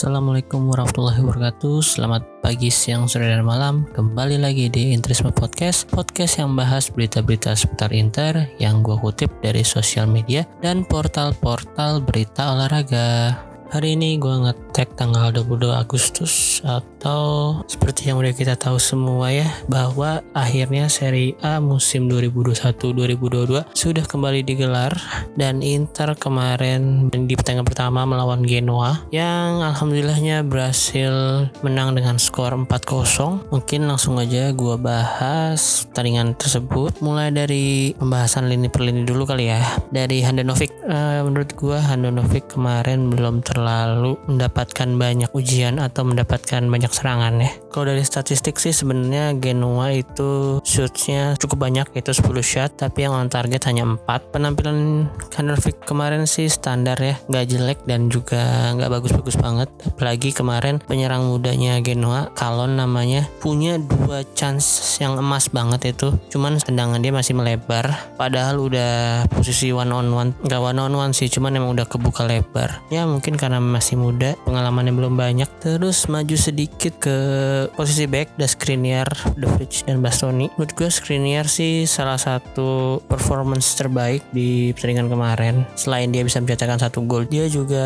Assalamualaikum warahmatullahi wabarakatuh. Selamat pagi, siang, sore, dan malam. Kembali lagi di Interisme Podcast Podcast yang bahas berita-berita seputar Inter Yang gue kutip dari sosial media Dan portal-portal berita olahraga Hari ini gue ngetek tanggal 22 Agustus atau seperti yang udah kita tahu semua ya bahwa akhirnya Serie A musim 2021-2022 sudah kembali digelar dan Inter kemarin di pertandingan pertama melawan Genoa yang alhamdulillahnya berhasil menang dengan skor 4-0. Mungkin langsung aja gue bahas pertandingan tersebut mulai dari pembahasan lini per lini dulu kali ya. Dari Handanovic, uh, menurut gue Handanovic kemarin belum ter terlalu mendapatkan banyak ujian atau mendapatkan banyak serangan ya. Kalau dari statistik sih sebenarnya Genoa itu shootnya cukup banyak yaitu 10 shot tapi yang on target hanya 4. Penampilan Kandelvik kemarin sih standar ya, nggak jelek dan juga nggak bagus-bagus banget. Apalagi kemarin penyerang mudanya Genoa, Kalon namanya, punya dua chance yang emas banget itu. Cuman tendangan dia masih melebar. Padahal udah posisi one on one, nggak one on one sih, cuman emang udah kebuka lebar. Ya mungkin karena karena masih muda pengalamannya belum banyak terus maju sedikit ke posisi back ada Skriniar, The Fridge dan Bastoni menurut gue Skriniar sih salah satu performance terbaik di pertandingan kemarin. Selain dia bisa mencetakkan satu gol dia juga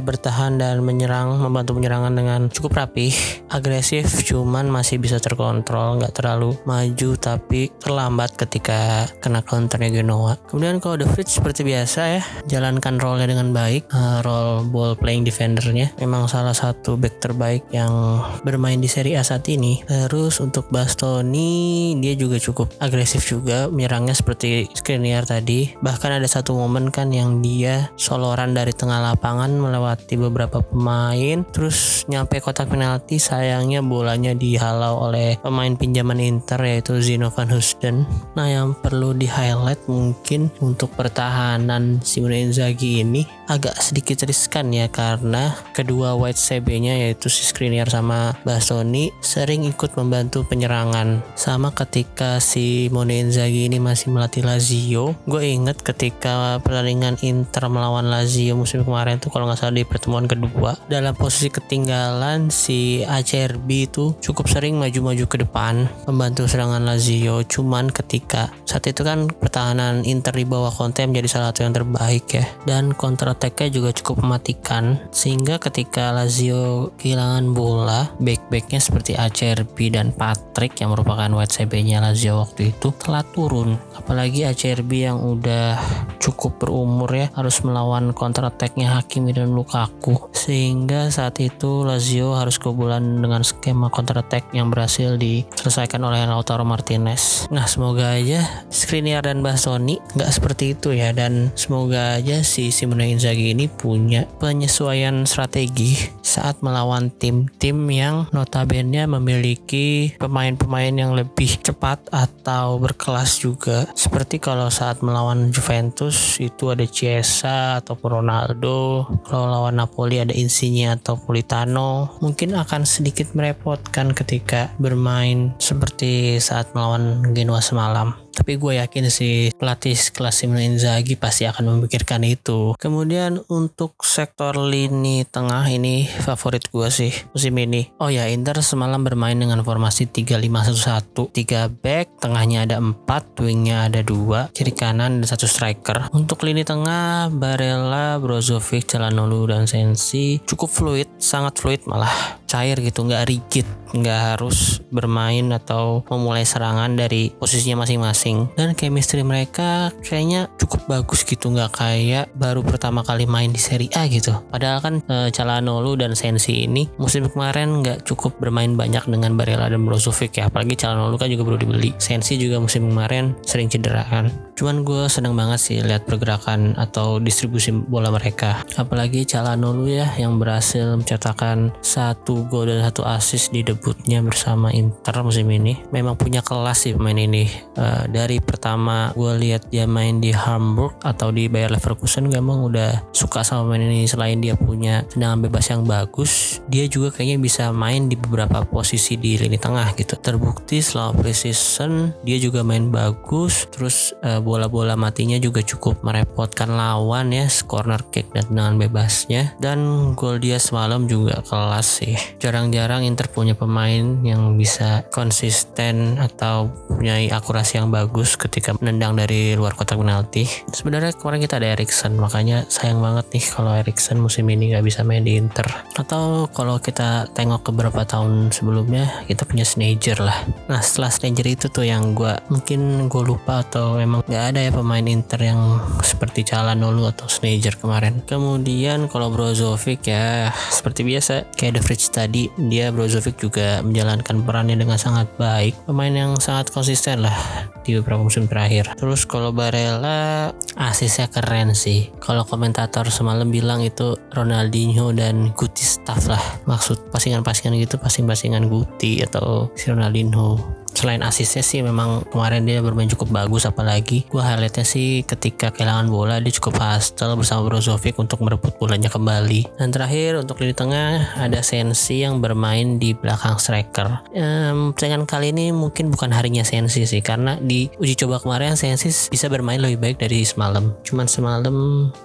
bertahan dan menyerang membantu penyerangan dengan cukup rapih agresif cuman masih bisa terkontrol nggak terlalu maju tapi terlambat ketika kena counternya Genoa. Kemudian kalau The Fridge seperti biasa ya jalankan role-nya dengan baik uh, role ball playing defendernya. Memang salah satu back terbaik yang bermain di Serie A saat ini. Terus untuk Bastoni dia juga cukup agresif juga menyerangnya seperti Skriniar tadi. Bahkan ada satu momen kan yang dia soloran dari tengah lapangan melewati beberapa pemain terus nyampe kotak penalti sayangnya bolanya dihalau oleh pemain pinjaman Inter yaitu Zino van Husten nah yang perlu di highlight mungkin untuk pertahanan Simone Inzaghi ini agak sedikit riskan ya karena kedua white CB-nya yaitu si Skriniar sama Bastoni sering ikut membantu penyerangan. Sama ketika si Mone Inzaghi ini masih melatih Lazio, gue inget ketika pertandingan Inter melawan Lazio musim kemarin tuh kalau nggak salah di pertemuan kedua dalam posisi ketinggalan si ACRB itu cukup sering maju-maju ke depan membantu serangan Lazio. Cuman ketika saat itu kan pertahanan Inter di bawah Conte menjadi salah satu yang terbaik ya dan counter attack-nya juga cukup mematikan sehingga ketika Lazio kehilangan bola back-backnya seperti ACRB dan Patrick yang merupakan white CB-nya Lazio waktu itu telah turun. Apalagi ACRB yang udah cukup berumur ya harus melawan counter attack-nya Hakimi dan Lukaku. Sehingga saat itu Lazio harus kebobolan dengan skema counter attack yang berhasil diselesaikan oleh Lautaro Martinez. Nah semoga aja Skriniar dan Bastoni nggak seperti itu ya dan semoga aja si Simone Inzaghi ini punya penyesuaian strategi saat melawan tim-tim yang notabene memiliki pemain-pemain yang lebih cepat atau berkelas juga. Seperti kalau saat melawan Juventus itu ada Chiesa atau Ronaldo, kalau lawan Napoli ada Insigne atau Politano. Mungkin akan sedikit merepotkan ketika bermain seperti saat melawan Genoa semalam tapi gue yakin sih pelatih kelas Simone Inzaghi pasti akan memikirkan itu. Kemudian untuk sektor lini tengah ini favorit gue sih musim ini. Oh ya Inter semalam bermain dengan formasi 3-5-1-1 3 back tengahnya ada 4 wingnya ada 2 kiri kanan ada satu striker. Untuk lini tengah Barella Brozovic Calhanoglu dan Sensi cukup fluid sangat fluid malah cair gitu nggak rigid nggak harus bermain atau memulai serangan dari posisinya masing-masing masing dan chemistry mereka kayaknya cukup bagus gitu nggak kayak baru pertama kali main di Serie A gitu. Padahal kan e, Calhanoglu dan Sensi ini musim kemarin nggak cukup bermain banyak dengan Barella dan Brozovic ya. Apalagi Calhanoglu kan juga baru dibeli. Sensi juga musim kemarin sering cedera kan. Cuman gue seneng banget sih lihat pergerakan atau distribusi bola mereka. Apalagi Calhanoglu ya yang berhasil mencetakkan satu gol dan satu assist di debutnya bersama Inter musim ini. Memang punya kelas sih pemain ini uh, dari pertama gue lihat dia main di Hamburg atau di Bayer Leverkusen gue emang udah suka sama main ini. Selain dia punya tendangan bebas yang bagus dia juga kayaknya bisa main di beberapa posisi di lini tengah gitu. Terbukti selama preseason dia juga main bagus terus uh, bola-bola matinya juga cukup merepotkan lawan ya corner kick dan dengan bebasnya. Dan gol dia semalam juga kelas sih. Jarang-jarang Inter punya pemain yang bisa konsisten atau punya akurasi yang bagus ketika menendang dari luar kotak penalti. Sebenarnya kemarin kita ada Erikson makanya sayang banget nih kalau Erikson musim ini nggak bisa main di Inter. Atau kalau kita tengok ke beberapa tahun sebelumnya kita punya Snager lah. Nah setelah Snager itu tuh yang gue mungkin gue lupa atau memang nggak ada ya pemain Inter yang seperti Calhanoglu atau Snager kemarin. Kemudian kalau Brozovic ya seperti biasa kayak The Fridge tadi dia Brozovic juga menjalankan perannya dengan sangat baik. Pemain yang sangat konsisten lah di beberapa musim terakhir. Terus kalau Barella asisnya keren sih. Kalau komentator semalam bilang itu Ronaldinho dan Guti staff lah. Maksud pasingan-pasingan gitu pasing-pasingan Guti atau si Ronaldinho selain asisnya sih memang kemarin dia bermain cukup bagus apalagi gue highlightnya sih ketika kehilangan bola dia cukup hustle bersama Brozovic untuk merebut bolanya kembali. Dan terakhir untuk lini tengah ada Sensi yang bermain di belakang striker. Ehm, dengan kali ini mungkin bukan harinya Sensi sih karena di uji coba kemarin Sensi bisa bermain lebih baik dari semalam. Cuman semalam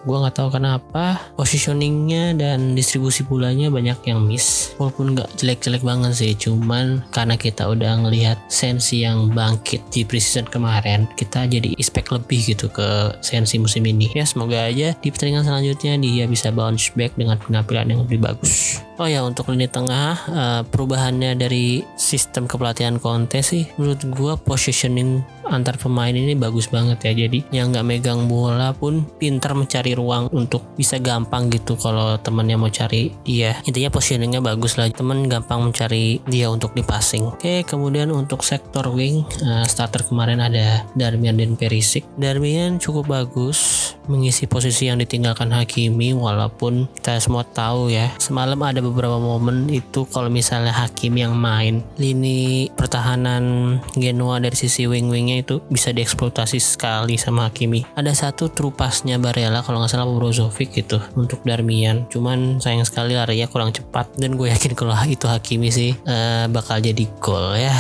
gue nggak tahu kenapa positioningnya dan distribusi bolanya banyak yang miss. Walaupun nggak jelek-jelek banget sih cuman karena kita udah ngelihat Sensi yang bangkit di preseason kemarin kita jadi expect lebih gitu ke Sensi musim ini. Ya semoga aja di pertandingan selanjutnya dia bisa bounce back dengan penampilan yang lebih bagus. Oh ya untuk lini tengah uh, perubahannya dari sistem kepelatihan Conte sih menurut gua positioning antar pemain ini bagus banget ya. Jadi yang nggak megang bola pun pintar mencari ruang untuk bisa gampang gitu kalau temennya mau cari dia. Intinya positioningnya bagus lah. Temen gampang mencari dia untuk dipassing oke kemudian untuk sektor wing uh, starter kemarin ada Darmian dan Perisic. Darmian cukup bagus mengisi posisi yang ditinggalkan Hakimi walaupun kita semua tahu ya semalam ada beberapa momen itu kalau misalnya Hakimi yang main. Lini pertahanan Genoa dari sisi wing-wingnya itu bisa dieksploitasi sekali sama Hakimi. Ada satu trupasnya Barella kalau nggak salah Brozovic gitu untuk Darmian. Cuman sayang sekali larinya kurang cepat dan gue yakin kalau itu Hakimi sih uh, bakal jadi gol ya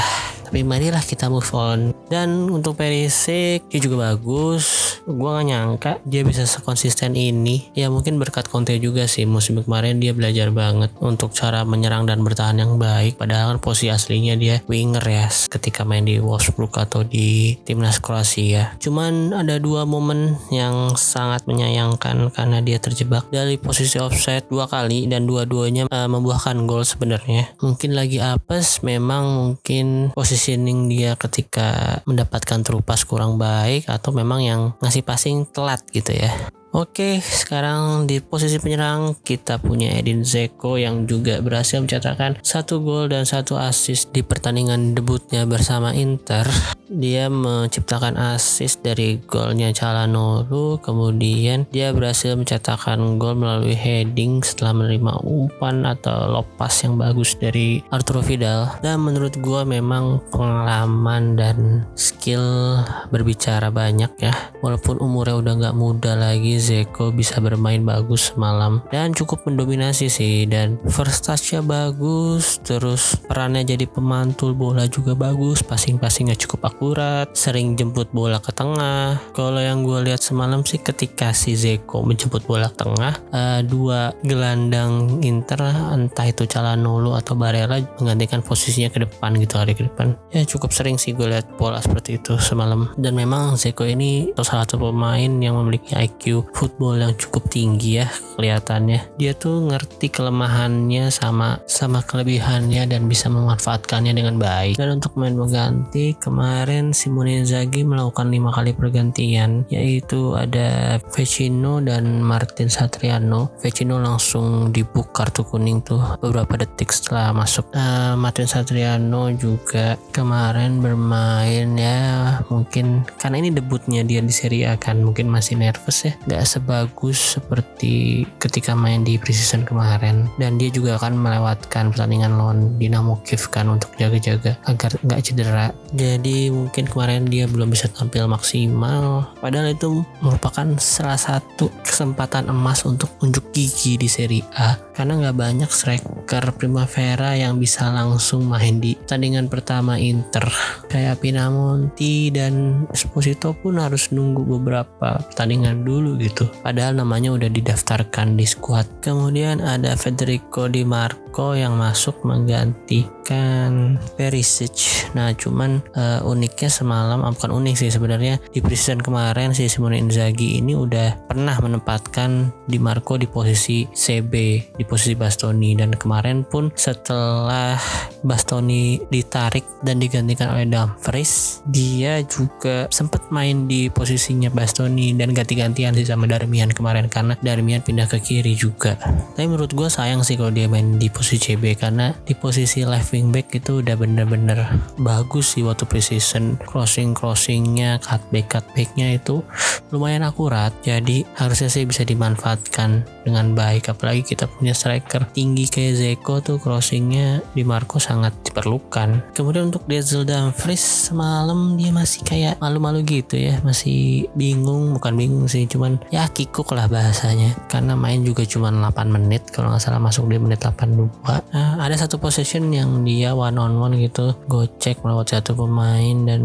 tapi marilah kita move on. Dan untuk Perisic dia juga bagus. Gue gak nyangka dia bisa sekonsisten ini. Ya mungkin berkat Conte juga sih. Musim kemarin dia belajar banget untuk cara menyerang dan bertahan yang baik. Padahal kan posisi aslinya dia winger ya ketika main di Wolfsburg atau di timnas Kroasia. Cuman ada dua momen yang sangat menyayangkan karena dia terjebak dari posisi offside dua kali dan dua-duanya uh, membuahkan gol sebenarnya. Mungkin lagi apes memang mungkin posisi positioning dia ketika mendapatkan terupas kurang baik atau memang yang ngasih passing telat gitu ya. Oke, sekarang di posisi penyerang kita punya Edin Zeko yang juga berhasil mencatatkan satu gol dan satu assist di pertandingan debutnya bersama Inter. Dia menciptakan assist dari golnya Calhanoglu, kemudian dia berhasil mencatatkan gol melalui heading setelah menerima umpan atau lopas yang bagus dari Arturo Vidal. Dan menurut gue memang pengalaman dan skill berbicara banyak ya. Walaupun umurnya udah nggak muda lagi, Zeko bisa bermain bagus malam dan cukup mendominasi sih. Dan first touchnya bagus terus perannya jadi pemantul bola juga bagus passing-passingnya cukup akurat sering jemput bola ke tengah. Kalau yang gue lihat semalam sih ketika si Zeko menjemput bola ke tengah uh, dua gelandang Inter entah itu Calhanoglu atau Barella menggantikan posisinya ke depan gitu hari ke depan. Ya cukup sering sih gue lihat bola seperti itu semalam. Dan memang Zeko ini salah satu pemain yang memiliki IQ football yang cukup tinggi ya kelihatannya. Dia tuh ngerti kelemahannya sama sama kelebihannya dan bisa memanfaatkannya dengan baik. Dan untuk main mengganti kemarin Simone Inzaghi melakukan lima kali pergantian yaitu ada Vecino dan Martin Satriano. Vecino langsung dibuk kartu kuning tuh beberapa detik setelah masuk. Uh, Martin Satriano juga kemarin bermain ya mungkin karena ini debutnya dia di Serie A kan mungkin masih nervous ya. Nggak sebagus seperti ketika main di preseason kemarin. Dan dia juga akan melewatkan pertandingan lawan Dinamo Kiev kan untuk jaga-jaga agar nggak cedera. Jadi mungkin kemarin dia belum bisa tampil maksimal. Padahal itu merupakan salah satu kesempatan emas untuk unjuk gigi di Serie A. Karena nggak banyak striker Primavera yang bisa langsung main di pertandingan pertama Inter. Kayak Pinamonti dan Esposito pun harus nunggu beberapa pertandingan dulu gitu. Padahal namanya udah didaftarkan di squad. Kemudian ada Federico Di Marco yang masuk menggantikan Perisic. Nah cuman uh, uniknya semalam ah, bukan unik sih sebenarnya di preseason kemarin si Simone Inzaghi ini udah pernah menempatkan Di Marco di posisi CB di posisi Bastoni. Dan kemarin pun setelah Bastoni ditarik dan digantikan oleh Dumfries dia juga sempat main di posisinya Bastoni dan ganti-gantian sih sama Darmian kemarin karena Darmian pindah ke kiri juga. Tapi menurut gue sayang sih kalau dia main di posisi CB karena di posisi left wing back itu udah bener-bener bagus sih waktu precision crossing crossingnya cutback cutbacknya itu lumayan akurat. Jadi harusnya sih bisa dimanfaatkan dengan baik. Apalagi kita punya striker tinggi kayak Zeko tuh crossingnya di Marco sangat diperlukan. Kemudian untuk Denzel Dumfries semalam dia masih kayak malu-malu gitu ya. Masih bingung bukan bingung sih cuman ya kikuk lah bahasanya. Karena main juga cuma 8 menit kalau nggak salah masuk di menit 82 nah, ada satu possession yang dia one on one gitu gocek melewati satu pemain dan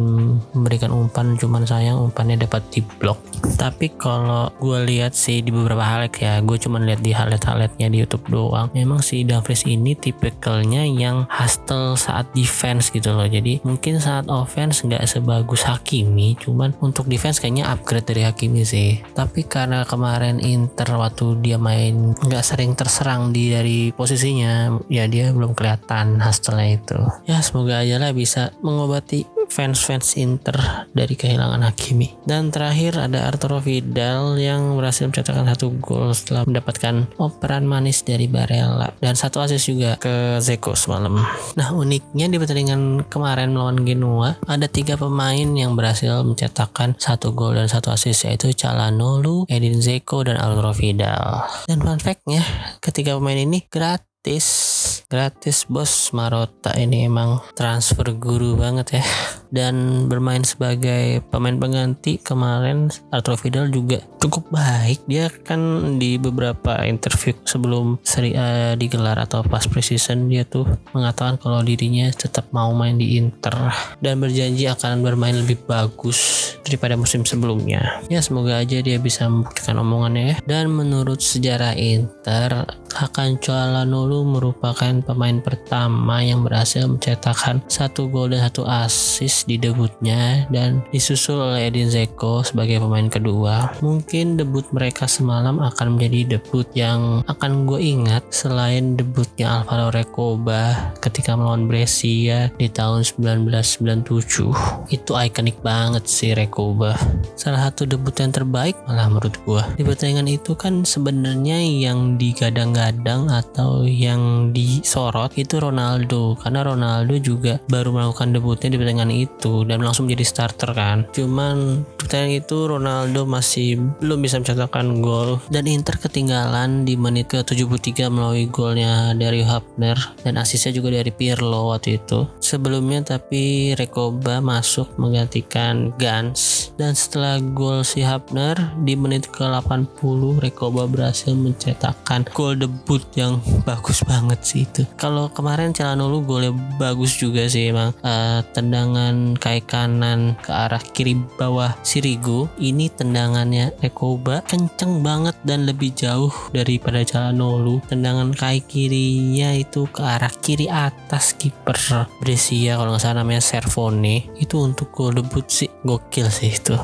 memberikan umpan cuman sayang umpannya dapat diblok tapi kalau gue lihat sih di beberapa highlight ya gue cuma lihat di highlight-highlightnya di YouTube doang. Memang si Dumfries ini tipikalnya yang hustle saat defense gitu loh. Jadi mungkin saat offense nggak sebagus Hakimi cuman untuk defense kayaknya upgrade dari Hakimi sih. Tapi karena kemarin Inter waktu dia main nggak sering terserang di dari posisinya ya dia belum kelihatan hustle-nya itu. Ya semoga aja lah bisa mengobati fans-fans Inter dari kehilangan Hakimi. Dan terakhir ada Arturo Vidal yang berhasil mencetakkan satu gol setelah mendapatkan operan manis dari Barella dan satu assist juga ke Zeko semalam. Nah uniknya di pertandingan kemarin melawan Genoa ada tiga pemain yang berhasil mencetakkan satu gol dan satu assist yaitu Calhanoglu, Edin Zeko dan Arturo Vidal. Dan fun fact-nya ketiga pemain ini gratis gratis gratis bos Marota ini emang transfer guru banget ya dan bermain sebagai pemain pengganti kemarin Arturo Vidal juga cukup baik. Dia kan di beberapa interview sebelum seri A digelar atau pas preseason dia tuh mengatakan kalau dirinya tetap mau main di Inter dan berjanji akan bermain lebih bagus daripada musim sebelumnya. Ya semoga aja dia bisa membuktikan omongannya ya. Dan menurut sejarah Inter Hakan Calhanoglu merupakan pemain pertama yang berhasil mencetakkan satu gol dan satu assist di debutnya dan disusul oleh Edin Zeko sebagai pemain kedua. Mungkin debut mereka semalam akan menjadi debut yang akan gue ingat selain debutnya Alvaro Recoba ketika melawan Brescia di tahun 1997. Itu ikonik banget sih Recoba. Salah satu debut yang terbaik malah menurut gue. Di pertandingan itu kan sebenarnya yang digadang digadang atau yang disorot itu Ronaldo. Karena Ronaldo juga baru melakukan debutnya di pertandingan itu dan langsung menjadi starter kan. Cuman pertandingan itu Ronaldo masih belum bisa mencetakkan gol. Dan Inter ketinggalan di menit ke 73 melalui golnya dari Hapner dan asisnya juga dari Pirlo waktu itu. Sebelumnya tapi Rekoba masuk menggantikan Gans. Dan setelah gol si Hapner di menit ke 80 Rekoba berhasil mencetakkan gol debut yang bagus banget sih itu kalau kemarin Calhanoglu golnya bagus juga sih emang uh, tendangan kaki kanan ke arah kiri bawah Sirigu ini tendangannya Ekoba kenceng banget dan lebih jauh daripada Calhanoglu tendangan kaki kirinya itu ke arah kiri atas kiper Brescia kalau nggak salah namanya Servone. Itu untuk gol debut sih. Gokil sih itu.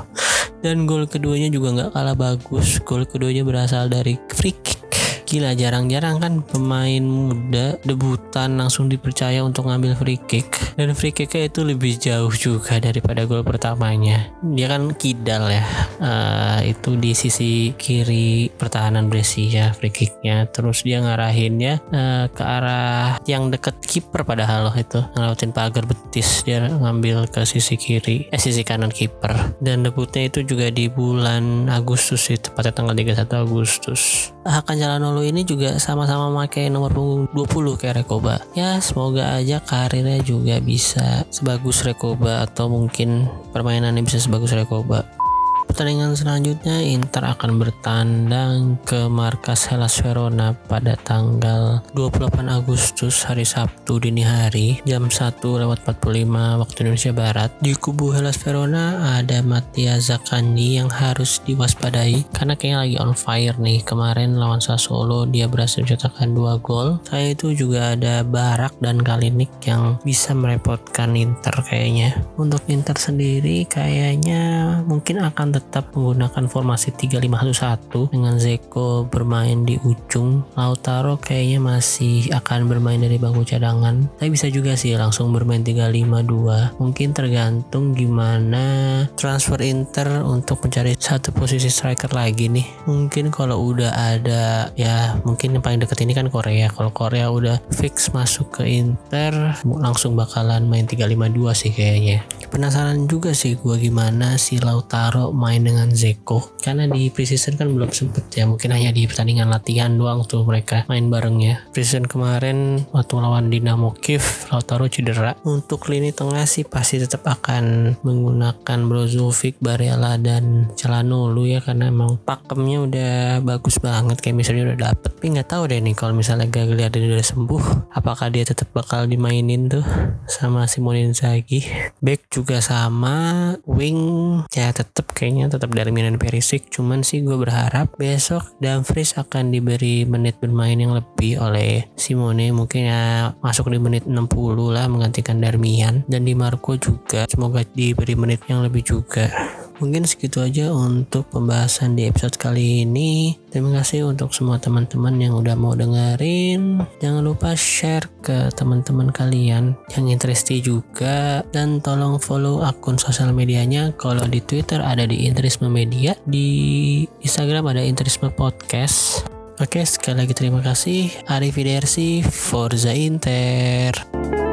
Dan gol keduanya juga nggak kalah bagus. Gol keduanya berasal dari free gila jarang-jarang kan pemain muda debutan langsung dipercaya untuk ngambil free kick. Dan free kicknya itu lebih jauh juga daripada gol pertamanya. Dia kan kidal ya. Uh, itu di sisi kiri pertahanan Brescia free kicknya. Terus dia ngarahinnya uh, ke arah yang deket kiper padahal loh itu. Ngelautin pagar betis dia ngambil ke sisi kiri eh sisi kanan kiper. Dan debutnya itu juga di bulan Agustus sih tepatnya tanggal 31 Agustus. Hakan Calhanoglu ini juga sama-sama pakai nomor punggung 20 kayak Rekoba. Ya semoga aja karirnya juga bisa sebagus Rekoba atau mungkin permainannya bisa sebagus Rekoba pertandingan selanjutnya Inter akan bertandang ke markas Hellas Verona pada tanggal 28 Agustus hari Sabtu dini hari jam 1 lewat 45 waktu Indonesia Barat. Di kubu Hellas Verona ada Mattia Zaccagni yang harus diwaspadai karena kayaknya lagi on fire nih. Kemarin lawan Sassuolo dia berhasil mencetakkan dua gol. Saya itu juga ada Barak dan Kalinik yang bisa merepotkan Inter kayaknya. Untuk Inter sendiri kayaknya mungkin akan tetap menggunakan formasi 3-5-1 dengan Zeko bermain di ujung. Lautaro kayaknya masih akan bermain dari bangku cadangan. Tapi bisa juga sih langsung bermain 3-5-2 mungkin tergantung gimana transfer Inter untuk mencari satu posisi striker lagi nih. Mungkin kalau udah ada ya mungkin yang paling deket ini kan Korea. Kalau Korea udah fix masuk ke Inter langsung bakalan main 3-5-2 sih kayaknya. Penasaran juga sih gue gimana si Lautaro main main dengan Zeko. Karena di preseason kan belum sempet ya. Mungkin hanya di pertandingan latihan doang tuh mereka main bareng ya. Preseason kemarin waktu lawan Dinamo Kiev Lautaro cedera. Untuk lini tengah sih pasti tetap akan menggunakan Brozovic Barella dan Calhanoglu ya. Karena emang pakemnya udah bagus banget. Kayak misalnya udah dapet. Tapi nggak tahu deh nih kalau misalnya Gagliardini udah sembuh apakah dia tetap bakal dimainin tuh sama Simone Inzaghi? Back juga sama wing ya tetap kayaknya kayaknya tetap Darmian dan Perisic. Cuman sih gue berharap besok Dumfries akan diberi menit bermain yang lebih oleh Simone. Mungkin ya masuk di menit 60 lah menggantikan Darmian. Dan di Marco juga. Semoga diberi menit yang lebih juga mungkin segitu aja untuk pembahasan di episode kali ini. Terima kasih untuk semua teman-teman yang udah mau dengerin. Jangan lupa share ke teman-teman kalian yang interesti juga. Dan tolong follow akun sosial medianya. Kalau di Twitter ada di Interisme Media. Di Instagram ada Interisme Podcast. Oke, sekali lagi terima kasih. Arrivederci, Forza Inter.